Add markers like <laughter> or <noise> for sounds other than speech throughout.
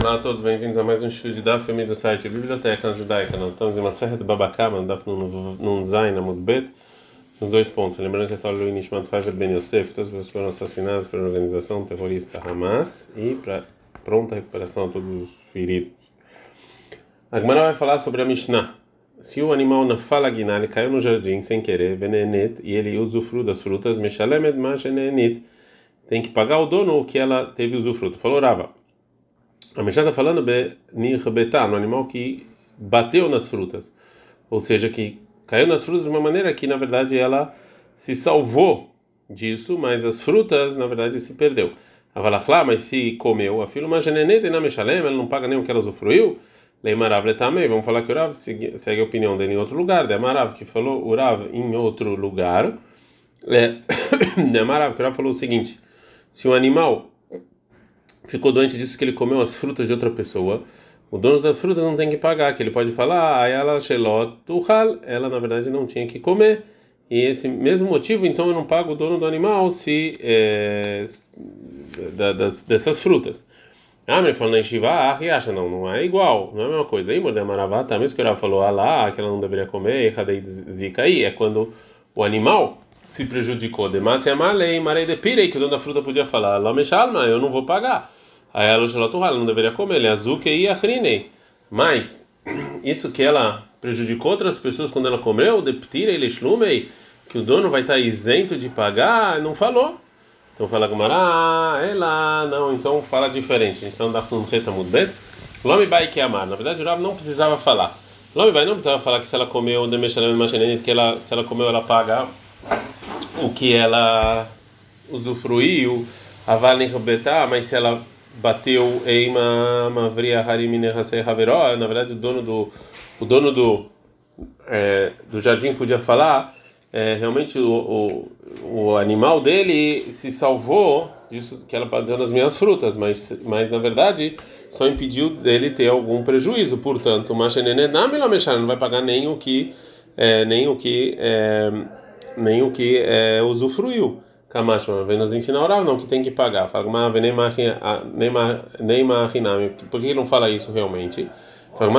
Olá a todos, bem-vindos a mais um estudo de Daf do site Biblioteca Judaica. Nós estamos em uma serra de Babacama, Daf num Zain, na Mudbet, nos dois pontos. Lembrando que essa aula é o Nishmat Faver Ben Yosef, todas as pessoas foram assassinadas pela organização terrorista Hamas e para pronta recuperação a todos os feridos. A vai falar sobre a Mishnah. Se o animal na fala ele caiu no jardim sem querer, venenet, e ele usufrui das frutas, meshalemed mashenenit, tem que pagar o dono o que ela teve usufruto. Falou Rava. A Mishnah está falando no animal que bateu nas frutas, ou seja, que caiu nas frutas de uma maneira que na verdade ela se salvou disso, mas as frutas na verdade se perdeu. Avalachla, mas se comeu, a filha uma geneneta na Meshalem, ela não paga nem o que ela usufruiu. Leimarav também, vamos falar que o Rav segue, segue a opinião dele em outro lugar. De Amarav, que falou o Rav em outro lugar. É, de Amarav, que o Rav falou o seguinte: se o animal ficou doente disso que ele comeu as frutas de outra pessoa, o dono das frutas não tem que pagar, que ele pode falar, ah, ela shelotuhal, ela na verdade não tinha que comer. E esse mesmo motivo, então eu não pago o dono do animal se é, da, das, dessas frutas. Ah, mas falando em Shiva, ah, não, não é igual, não é a mesma coisa. Aí, Mordem Maravá, mesmo que ela falou, ah lá, que ela não deveria comer, e Zika aí, é quando o animal se prejudicou. Dematse amalei, marei de pirei, que o dono da fruta podia falar, lá mexalma, eu não vou pagar. Aí ela ela não deveria comer, ele é azuke e achrinei. Mas isso que ela prejudicou outras pessoas quando ela comeu, de ptira e shlumei, que o dono vai estar isento de pagar, não falou. Então fala Gumara, ela não, então fala diferente. Então dá um reta mudbet. Lome bai que amar. Na verdade, o Rav não precisava falar. Lome bai não precisava falar que se ela comeu de mexalem que ela se ela comeu ela paga o que ela usufruiu, a vale mas se ela bateu em uma mavria harimine hasei haveró, na verdade o dono do o dono do é, do jardim podia falar, é, realmente o, o, o animal dele se salvou disso que ela bateu nas minhas frutas, mas mas na verdade só impediu dele ter algum prejuízo, portanto, não vai pagar nem o que é, nem o que é, nem o que é, usufruiu. Kamashma, vem nos ensinar oral, não, que tem que pagar. Fala, nem machinami. Por que não fala isso realmente? Fala,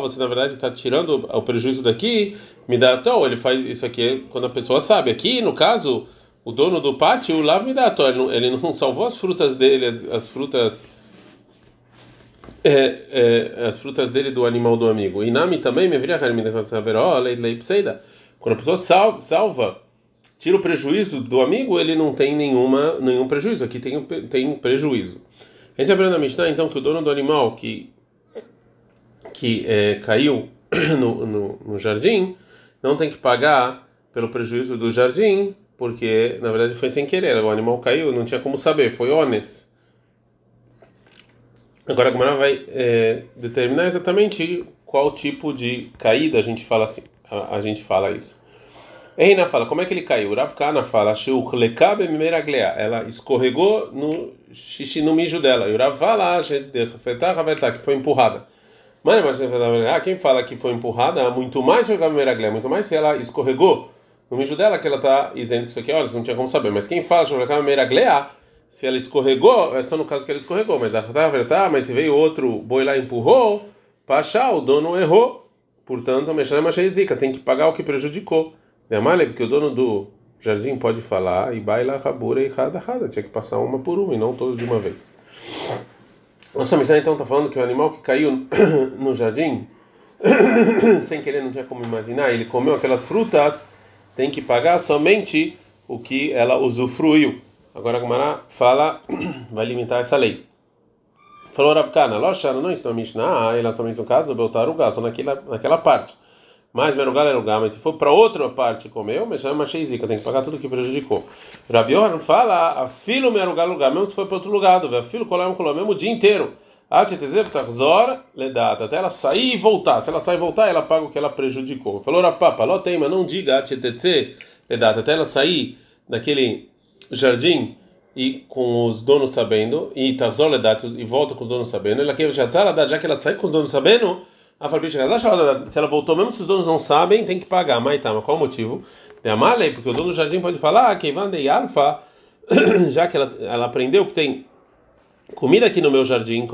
você na verdade está tirando o prejuízo daqui, me dá toa. Ele faz isso aqui quando a pessoa sabe. Aqui, no caso, o dono do pátio, Lav me dá toa. Ele não salvou as frutas dele, as, as frutas. É, é, as frutas dele do animal do amigo. Inami também me viria quando a pessoa salva, tira o prejuízo do amigo, ele não tem nenhuma, nenhum prejuízo. Aqui tem, tem prejuízo. A gente aprende na Mishnah, então, que o dono do animal que, que é, caiu <clears throat> no, no, no jardim não tem que pagar pelo prejuízo do jardim, porque na verdade foi sem querer. O animal caiu, não tinha como saber, foi honesto. Agora a Gemara vai é, determinar exatamente qual tipo de caída a gente fala assim a, a gente fala isso. Reina fala, como é que ele caiu? Rav Kana fala, ela escorregou no xixi no mijo dela. E o Rav fala, que foi empurrada. Mas ah, quem fala que foi empurrada, muito mais muito mais se ela escorregou no mijo dela, que ela está dizendo que isso aqui, olha, não tinha como saber. Mas quem fala se ela escorregou, é só no caso que ela escorregou. Mas mas se veio outro boi lá empurrou, Pachá, o dono errou. Portanto, a Meshalem achei zica, tem que pagar o que prejudicou. Demale, porque o dono do jardim pode falar e baila rabura e rada rada, tinha que passar uma por uma e não todos de uma vez. Nossa missão então está falando que o animal que caiu <coughs> no jardim, <coughs> sem querer, não tinha como imaginar, ele comeu aquelas frutas, tem que pagar somente o que ela usufruiu. Agora a Gumara fala, <coughs> vai limitar essa lei. Falou Ravkana, Loshana não ensinou a Mishnah, ela somente no caso, Beltaruga, só naquela, naquela parte. Mas Merugal era lugar, mas se for para outra parte comeu, mas chama Sheizika, tem que pagar tudo que prejudicou. Rabi Yohan fala, a filo Merugal lugar, mesmo se for para outro lugar, a filo colar colou mesmo o dia inteiro. Até ela sair e voltar. Se ela sair e voltar, ela paga o que ela prejudicou. Falou Rav Papa, Lotema, não diga até ela sair daquele jardim e com os donos sabendo, e e volta com os donos sabendo, ela quer já que ela sai com os donos sabendo, se ela voltou mesmo se os donos não sabem, tem que pagar. Mas tá, mas qual o motivo? De Amalei, porque o dono do jardim pode falar que Alfa, <clears throat> já que ela, ela aprendeu que tem comida aqui no meu jardim,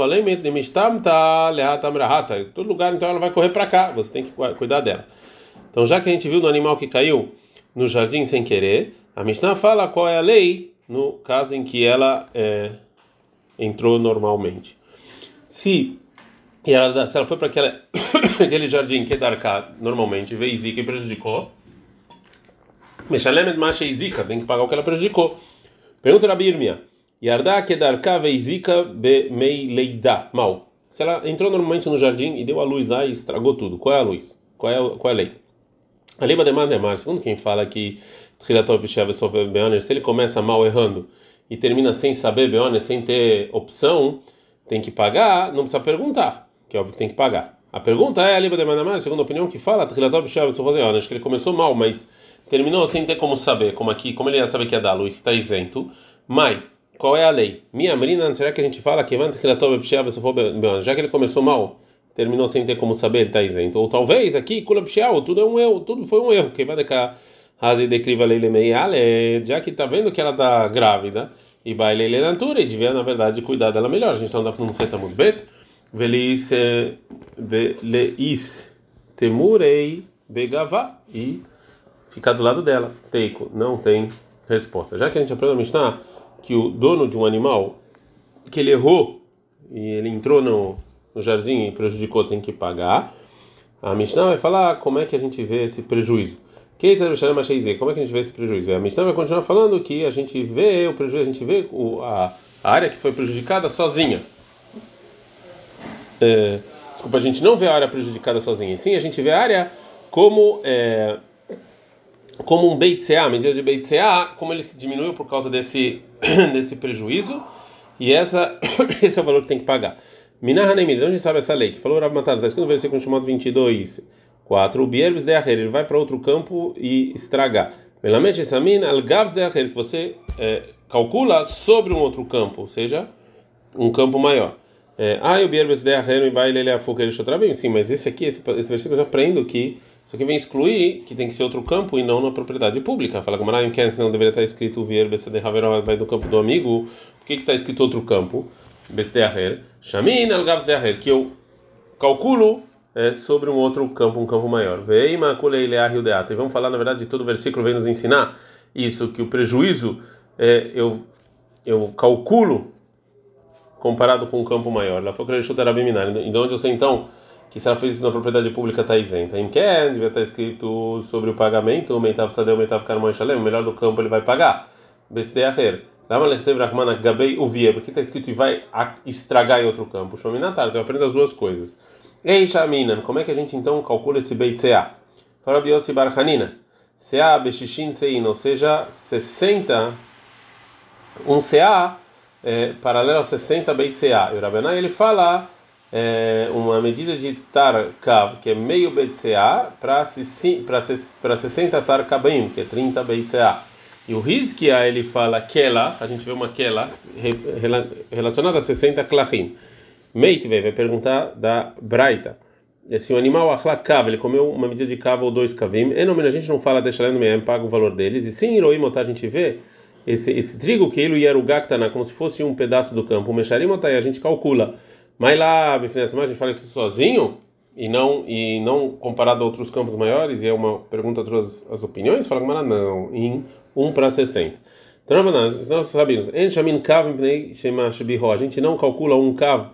todo lugar então ela vai correr para cá, você tem que cuidar dela. Então já que a gente viu no animal que caiu no jardim sem querer, a Mishnah fala qual é a lei no caso em que ela é, entrou normalmente. Se, ela, se ela foi para <coughs> aquele jardim que Darká normalmente veio Zika e prejudicou, Meshalemet Masha Zika, tem que pagar o que ela prejudicou. Pergunta a Birmia. Yarda kedarka veizika be mei leida. Mal. Se ela entrou normalmente no jardim e deu a luz lá e estragou tudo. Qual é a luz? Qual é, qual é a lei? A lei Bademar, segundo quem fala que se ele começa mal errando e termina sem saber, sem ter opção, tem que pagar, não precisa perguntar, que é óbvio que tem que pagar. A pergunta é a Liba de Manamar, segundo a opinião que fala, que ele começou mal, mas terminou sem ter como saber, como aqui, como ele ia saber que ia dar luz, que está isento. Mas, qual é a lei? Minha marina, será que a gente fala que já que ele começou mal, terminou sem ter como saber, ele está isento? Ou talvez aqui, tudo é um erro, tudo foi um erro, que vai decar Razi decliva leile meiale, já que está vendo que ela está grávida, e vai leile natura, e devia, na verdade, cuidar dela melhor. A gente está andando no muito bet, velis velis temurei begavá, e ficar do lado dela. Teiko, não tem resposta. Já que a gente aprende a Mishnah que o dono de um animal, que ele errou, e ele entrou no, no jardim e prejudicou, tem que pagar, a Mishnah vai falar como é que a gente vê esse prejuízo. Como é que a gente vê esse prejuízo? A Mishnah vai continuar falando que a gente vê o prejuízo, a gente vê a área que foi prejudicada sozinha. É, desculpa, a gente não vê a área prejudicada sozinha, sim a gente vê a área como é, como um Beit Seah, medida de Beit Seah, como ele se diminuiu por causa desse <coughs> desse prejuízo, e essa <coughs> esse é o valor que tem que pagar. Minah Hanemid, onde a gente sabe essa lei? Que falou Rav Matar, está escrito no versículo chamado 22 4. O Bierbes de Aher, ele vai para outro campo e estragar. Melamente Samin al-Gavs de Aher, que você é, calcula sobre um outro campo, ou seja, um campo maior. É, ah, o Bierbes de Aher e vai ele afuca ele bem, sim, mas esse aqui, esse, esse versículo eu já aprendo que isso aqui vem excluir que tem que ser outro campo e não na propriedade pública. Fala como Ryan Ken, não deveria estar escrito o Bierbes de Aher vai do campo do amigo. Por que está escrito outro campo? Besdeaher, Shamin al-Gavs de Aher, que eu calculo é, sobre um outro campo, um campo maior. Veima E vamos falar, na verdade, de todo o versículo vem nos ensinar isso, que o prejuízo é, eu, eu calculo comparado com um campo maior. Lá foi E de onde eu sei então que se ela fez isso na propriedade pública está isenta? Em Ken devia estar escrito sobre o pagamento, o Meitav Sadeu, Meitav Karmon Shalem, o melhor do campo ele vai pagar. Besdeaher. Lama Lechtev Rahman Gabei Uvia, porque está escrito e vai estragar em outro campo. Shominatar, então eu aprendo as duas coisas. Ei, Shaminan, como é que a gente então calcula esse Beit Seah? Fala Biossi Barhanina. Seah Beshishin Sein, ou seja, 60, um Seah é, paralelo a 60 Beit Seah. E o Rabenai ele fala é, uma medida de Tarkav, que é meio Beit Seah, para 60 Tarkabim, que é 30 Beit Seah. E o Rizkia ele fala Kela, a gente vê uma Kela relacionada a 60 Klachim. Meitvei vai perguntar da Braita. Se o animal achlakav, ele comeu uma medida de cava ou dois kavim, a gente não fala deixa no meio, paga o valor deles. E sim, Iroimotar, a gente vê esse, esse trigo que ele o gaktana, como se fosse um pedaço do campo. O Mesharimotai, a gente calcula. Mas lá, a gente fala isso sozinho e não e não comparado a outros campos maiores, e é uma pergunta todas as opiniões, fala que não, em 1 para 60. Então, nós sabemos, a gente não calcula um kav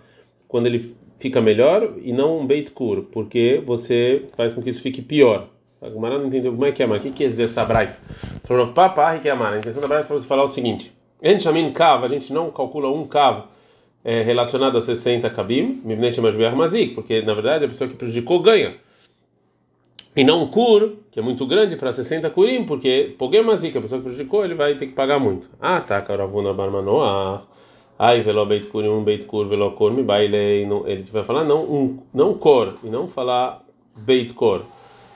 quando ele fica melhor e não um beit kur, porque você faz com que isso fique pior. A Gumara não entendeu como é que é, mas o que quer dizer essa braita? Falou, papá, que é a intenção da braita foi falar o seguinte: Enchamin kav, a gente não calcula um kav é, relacionado a 60 kabim, mazik, porque na verdade a pessoa que prejudicou ganha. E não um kur, que é muito grande para 60 kurim, porque mazik, a pessoa que prejudicou, ele vai ter que pagar muito. Ah, tá, Karavuna Barmanoah. Ai, velo beit kur, um beit kur, velo kor, me baile. Ele vai falar não um, não cor e não falar beit cor.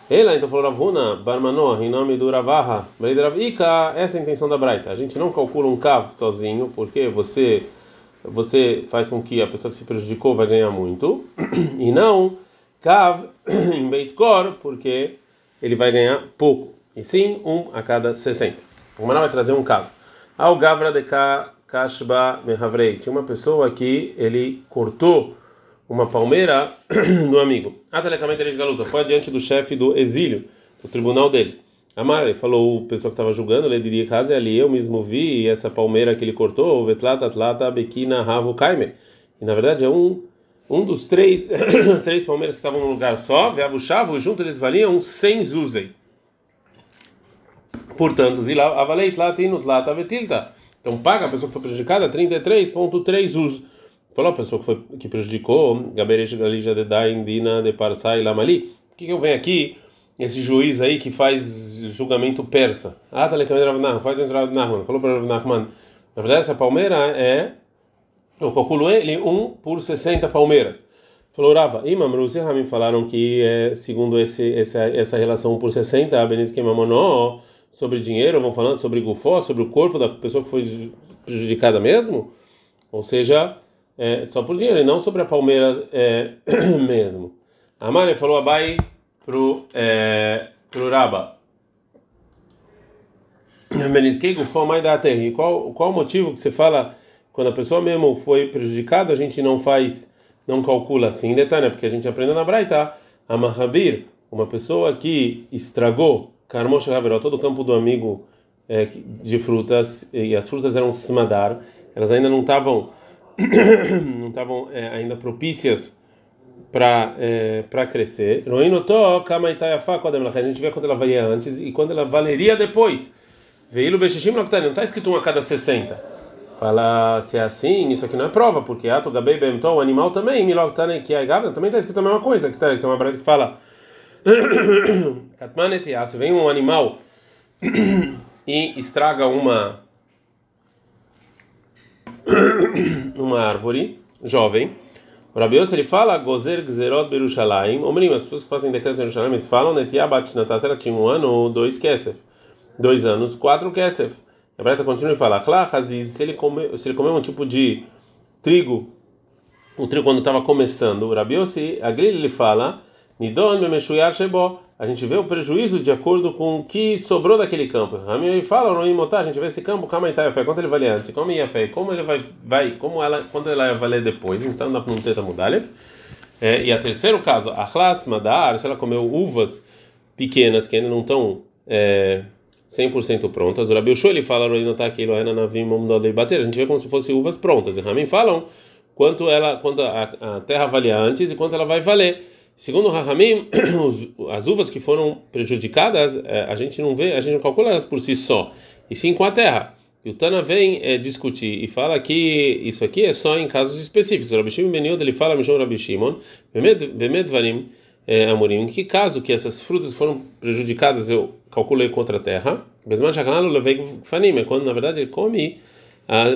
Ela então falou Ravuna, Barmanó, em nome do Ravaha, Ika, essa é a intenção da Braita. A gente não calcula um cav sozinho, porque você você faz com que a pessoa que se prejudicou vai ganhar muito, <clears throat> e não cav <clears throat> em beit cor, porque ele vai ganhar pouco, e sim um a cada 60. O Maná vai trazer um cav. Ao Gavra de kashba mehavrei. Tinha uma pessoa que ele cortou uma palmeira <clears throat> do amigo. Atelecamente ele de galuta. Foi adiante do chefe do exílio, do tribunal dele. Amar, falou o pessoal que estava julgando, ele diria casa ali, eu mesmo vi essa palmeira que ele cortou, vetlata atlata bekina ravo kaime. E na verdade é um um dos três <clears throat> três palmeiras que estavam num lugar só, veavuchavo, junto eles valiam 100 zuzei. Portanto, zila tem tlata vetilta. Então paga a pessoa que foi prejudicada 33.3 uz. Falou a pessoa que foi que prejudicou, gaberesh galija de dain dina de parsai lamali. O que que eu venho aqui? esse juiz aí que faz julgamento persa. Ah, tá Rav faz entrar Rav Nachman. Falou para Rav Nachman. Na verdade, essa palmeira é. Eu calculo ele um por 60 palmeiras. Falou Rava, Imam Rusi Ramim falaram que é, segundo esse, essa, essa relação 1 por 60, a Benis Mamonó, sobre dinheiro, vão falando sobre gufó, sobre o corpo da pessoa que foi prejudicada mesmo? Ou seja, é, só por dinheiro, e não sobre a palmeira é, <clears throat> mesmo. A Maria falou Abai pro, é, pro Raba. <clears throat> Qual, qual o motivo que você fala quando a pessoa mesmo foi prejudicada, a gente não faz, não calcula assim, detalhe, né? porque a gente aprendeu na Braita, a Mahabir, uma pessoa que estragou Karmosh Haveró, todo o campo do amigo é, de frutas, e as frutas eram smadar, elas ainda não estavam <coughs> não estavam é, ainda propícias para é, para crescer. A gente vê quando ela valia antes e quando ela valeria depois. Veio Bechishim não está escrito um a cada 60. Fala se é assim, isso aqui não é prova, porque ato gabei bemton, o animal também, miloctane que é gavna, também está escrito a mesma coisa, que tá, tem uma breta que fala <coughs> Katmanet se vem um animal <coughs> e estraga uma <coughs> uma árvore jovem, o Rabi Yossi, ele fala, Gozer Gzerot Berushalayim, Omrim, as pessoas que fazem decretos em Jerusalém, eles falam, Netiabat Natas, ela tinha um ano ou dois Kesef, dois anos, quatro Kesef. A Breta continua e fala, Klá, Haziz, se ele comeu se ele comeu um tipo de trigo, o trigo quando estava começando, o Rabi Yossi, a Gril, ele fala, Nidon Memeshuyar Shebo, a gente vê o prejuízo de acordo com o que sobrou daquele campo. Rami fala, não imotar, a gente vê esse campo, calma aí, fé, quanto ele vale antes, como ia fé, como ele vai, vai, como ela, quanto ela vai valer depois. Então dá para não ter mudalha. É, e a terceiro caso, Achlas Madar, se ela comeu uvas pequenas que ainda não estão é, 100% prontas. O Rabi Ushua, ele fala, não está aqui, bater. A gente vê como se fossem uvas prontas. E Rami falam quanto ela, quanto a, a terra valia antes e quanto ela vai valer. Segundo Rahamim, <clears throat> as uvas que foram prejudicadas, é, a gente não vê, a gente não calcula elas por si só, e sim com a terra. E o Tana vem é, discutir e fala que isso aqui é só em casos específicos. O Rabi Shimon ele fala, Mishon Rabi Shimon, Bemedvarim é, Amorim, em que caso que essas frutas foram prejudicadas, eu calculei contra a terra, Besman levei Fanim, é quando na verdade ele come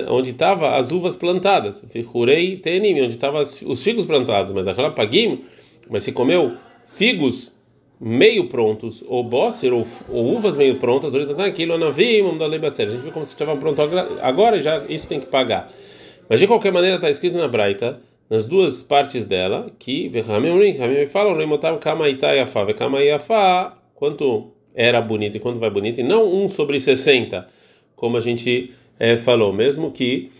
onde estava as uvas plantadas, Fihurei Tenim, onde estavam os figos plantados, mas aquela Pagim mas se comeu figos meio prontos, ou bosser, ou, ou uvas meio prontas, aquilo a gente viu como se estava pronto agora já isso tem que pagar. Mas de qualquer maneira está escrito na Braita, nas duas partes dela, que falam quanto era bonito e quanto vai bonito, e não um sobre 60, como a gente é, falou, mesmo que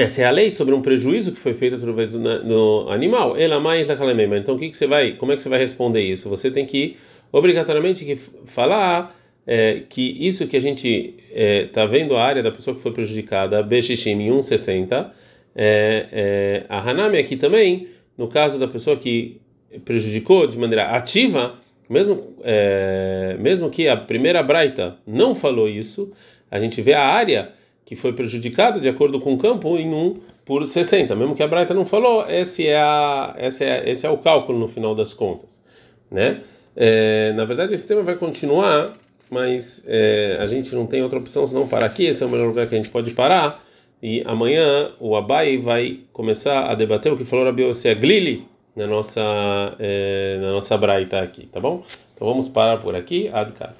essa é a lei sobre um prejuízo que foi feito através do, do animal. Ela mais daquela mesma. Então, o que, que você vai? Como é que você vai responder isso? Você tem que obrigatoriamente que falar é, que isso que a gente está é, vendo a área da pessoa que foi prejudicada, Beshishim em 1,60, é, é, a Hanami aqui também, no caso da pessoa que prejudicou de maneira ativa, mesmo, é, mesmo que a primeira Braita não falou isso, a gente vê a área que foi prejudicada de acordo com o campo em 1 por 60. Mesmo que a Braita não falou, esse é, a, esse é, esse é o cálculo no final das contas. Né? É, na verdade, esse tema vai continuar, mas é, a gente não tem outra opção senão parar aqui. Esse é o melhor lugar que a gente pode parar. E amanhã o Abai vai começar a debater o que falou Rabi Yossi Glili na nossa, é, na nossa Braita aqui, tá bom? Então vamos parar por aqui. Adkar.